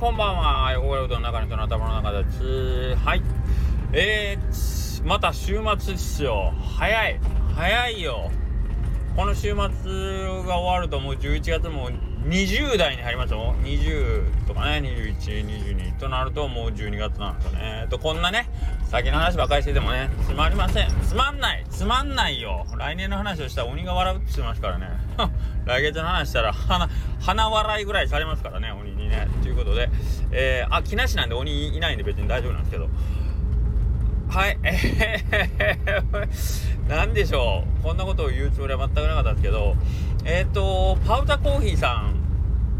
こんばんは。汚れうどんの中の人の頭の中です。はい。えー、また週末ですよ。早い。早いよ。この週末が終わるともう11月も20代に入りますよ。20とかね、21、22となるともう12月なんですよね。と、こんなね、先の話ばかりしててもね、つまりません。つまんない。つまんないよ。来年の話をしたら鬼が笑うって言ってますからね。来月の話したら鼻、鼻笑いぐらいされますからね、鬼ね。ということで、えー、あ、木梨なんで鬼いないんで別に大丈夫なんですけど。はい、えー、なんでしょう。こんなことを言うつもりは全くなかったんですけど、えっ、ー、と、パウタコーヒーさ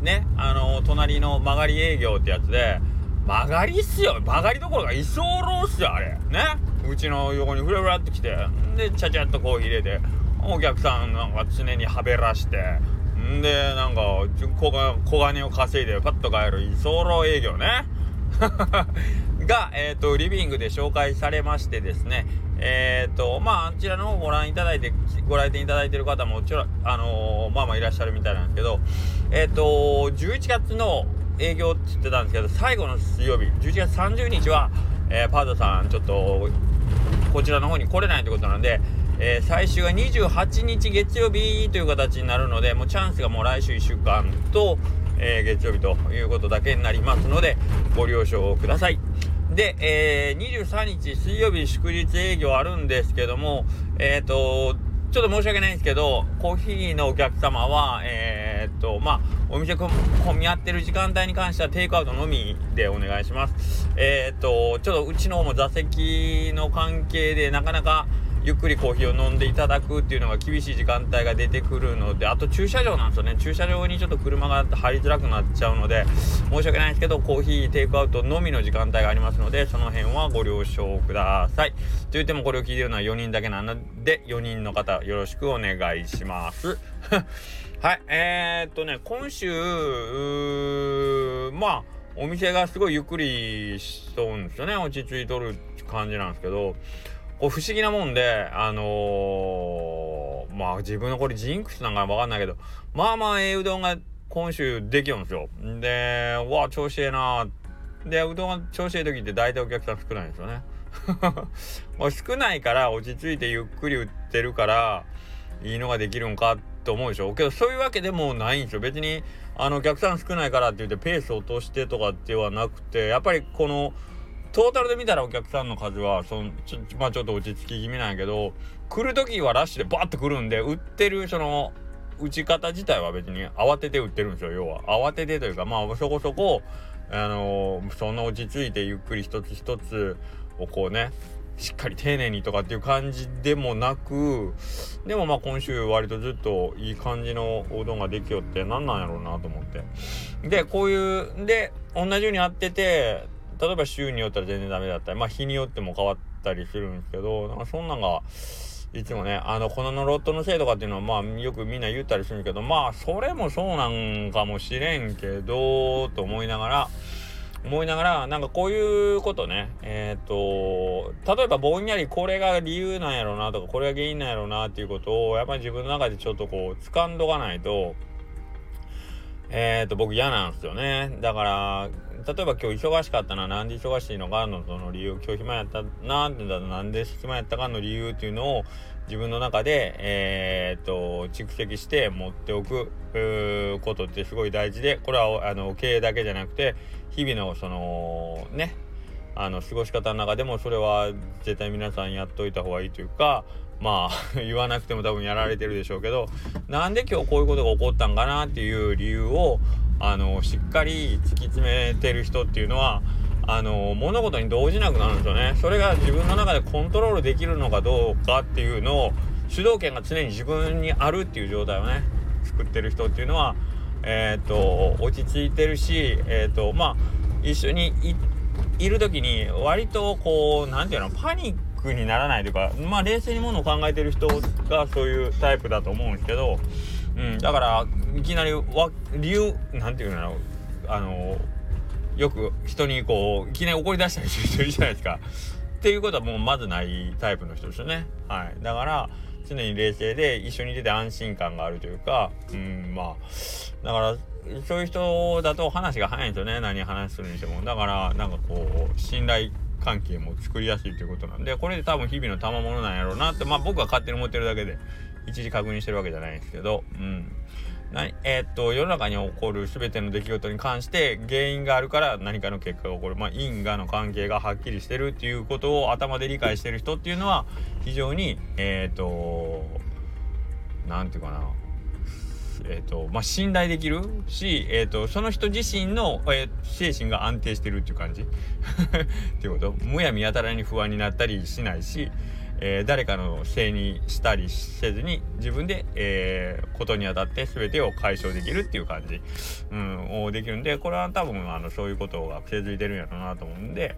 ん、ね、あの、隣の曲がり営業ってやつで、曲がりっすよ。曲がりどころか居候っすよ、あれ。ね。うちの横にフラフラって来て、で、ちゃちゃっとコーヒー入れて、お客さんなんか常にはべらして、んで、なんか、小小金を稼いでパッと帰る居候営業ね。が、え、ー、と、リビングで紹介されましてですね、えっ、ー、と、まあ、あちらの方ご覧いただいて、ご来店いただいてる方もちろん、あのー、まあまあいらっしゃるみたいなんですけど、えっ、と、11月の営業って言ってたんですけど、最後の水曜日、11月30日は、えパートさん、ちょっと、こちらの方に来れないということなんで、え最終が28日月曜日という形になるので、もうチャンスがもう来週1週間と、え月曜日ということだけになりますので、ご了承ください。で、えー、23日水曜日祝日営業あるんですけども、えっ、ー、と、ちょっと申し訳ないんですけど、コーヒーのお客様は、えー、っと、まあ、お店混み合ってる時間帯に関してはテイクアウトのみでお願いします。えー、っと、ちょっとうちの方も座席の関係でなかなか、ゆっくりコーヒーを飲んでいただくっていうのが厳しい時間帯が出てくるのであと駐車場なんですよね。駐車場にちょっと車が入りづらくなっちゃうので申し訳ないんですけどコーヒーテイクアウトのみの時間帯がありますのでその辺はご了承ください。と言ってもこれを聞いてるのは4人だけなので4人の方よろしくお願いします。はいえー、っとね今週まあお店がすごいゆっくりしとんですよね。落ち着いとる感じなんですけどこう不思議なもんで、あのー、まあ自分のこれジンクスなんかわかんないけど、まあまあええうどんが今週できるんですよ。で、うわ、調子ええなで、うどんが調子ええ時って大体お客さん少ないんですよね。もう少ないから落ち着いてゆっくり売ってるからいいのができるんかと思うでしょけどそういうわけでもないんですよ別にあのお客さん少ないからって言ってペース落としてとかではなくてやっぱりこのトータルで見たらお客さんの数はそのちょ,、まあ、ちょっと落ち着き気味なんやけど来る時はラッシュでバッて来るんで売ってるその打ち方自体は別に慌てて売ってるんですよ。要は慌ててというかまあそこそこあのー、そんな落ち着いてゆっくり一つ一つをこうねしっかり丁寧にとかっていう感じでもなくでもまあ今週割とずっといい感じのおうどんができよって何なんやろうなと思って。でこういうで同じようにあってて例えば週によったら全然ダメだったり、まあ日によっても変わったりするんですけど、なんかそんなんが、いつもね、あの、このロットのせいとかっていうのは、まあ、よくみんな言ったりするけど、まあ、それもそうなんかもしれんけど、と思いながら、思いながら、なんかこういうことね、えっ、ー、と、例えばぼんやりこれが理由なんやろうなとか、これが原因なんやろうなっていうことを、やっぱり自分の中でちょっとこう、掴んどかないと、えっ、ー、と、僕嫌なんですよね。だから、例えば今日忙しかったな、なんで忙しいのかのその理由、今日暇やったなってなんで暇やったかの理由っていうのを自分の中で、えー、っと、蓄積して持っておくことってすごい大事で、これはあの経営だけじゃなくて、日々のそのね、あの過ごし方の中でもそれは絶対皆さんやっといた方がいいというかまあ 言わなくても多分やられてるでしょうけどなんで今日こういうことが起こったんかなっていう理由をあのしっかり突き詰めてる人っていうのはあの物事に動じなくなるんですよね。それが自分の中でコントロールできるのかどうかっていうのを主導権が常に自分にあるっていう状態をね作ってる人っていうのはえっ、と落ち着いてるしえっ、とまあ一緒にいる時に割とこう何て言うのパニックにならないというかまあ冷静にものを考えてる人がそういうタイプだと思うんですけどうん、だからいきなりわ理由なんていうのあのよく人にこういきなり怒り出したりする人いるじゃないですか。っていうことはもうまずないタイプの人ですよね。はい。だから常に冷静で一緒にいてて安心感があるというか、うん、まあだからそういう人だと話が早いんですよね何話するにしてもだからなんかこう信頼関係も作りやすいということなんでこれで多分日々の賜物なんやろうなってまあ僕は勝手に思ってるだけで一時確認してるわけじゃないんですけどうん。えー、っと世の中に起こる全ての出来事に関して原因があるから何かの結果が起こる。まあ因果の関係がはっきりしてるっていうことを頭で理解してる人っていうのは非常にえー、っと何て言うかな。えーとまあ、信頼できるし、えーと、その人自身の、えー、精神が安定してるっていう感じ。っていうこと。むやみやたらに不安になったりしないし、えー、誰かのせいにしたりせずに自分で、えー、ことにあたって全てを解消できるっていう感じ、うん、をできるんでこれは多分あのそういうことが癖づいてるんやろうなと思うんで。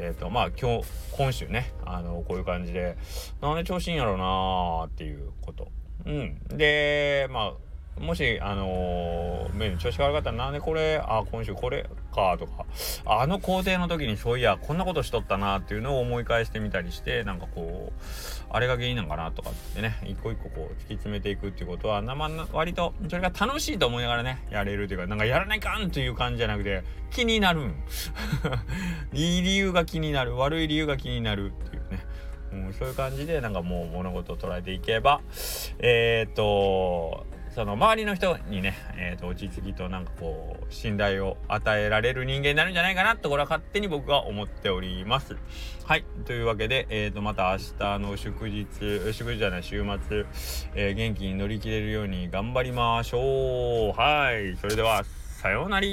えっ、ー、とまあ今日今週ねあのこういう感じでなんで調子いいんやろうなーっていうことうんでまあもし、あのー、目に調子が悪かったら、なんでこれ、あ、今週これか、とか、あの工程の時にそういや、こんなことしとったな、っていうのを思い返してみたりして、なんかこう、あれが原因なんかな、とかってね、一個一個こう、突き詰めていくっていうことは、生の割と、それが楽しいと思いながらね、やれるというか、なんかやらないかんという感じじゃなくて、気になるん。いい理由が気になる、悪い理由が気になるっていうね。うん、そういう感じでなんかもう物事を捉えていけばえー、っとその周りの人にね、えーと、落ち着きとなんかこう信頼を与えられる人間になるんじゃないかなとこれは勝手に僕は思っております。はいというわけで、えーと、また明日の祝日祝日じゃない週末、えー、元気に乗り切れるように頑張りましょう。はいそれではさようなら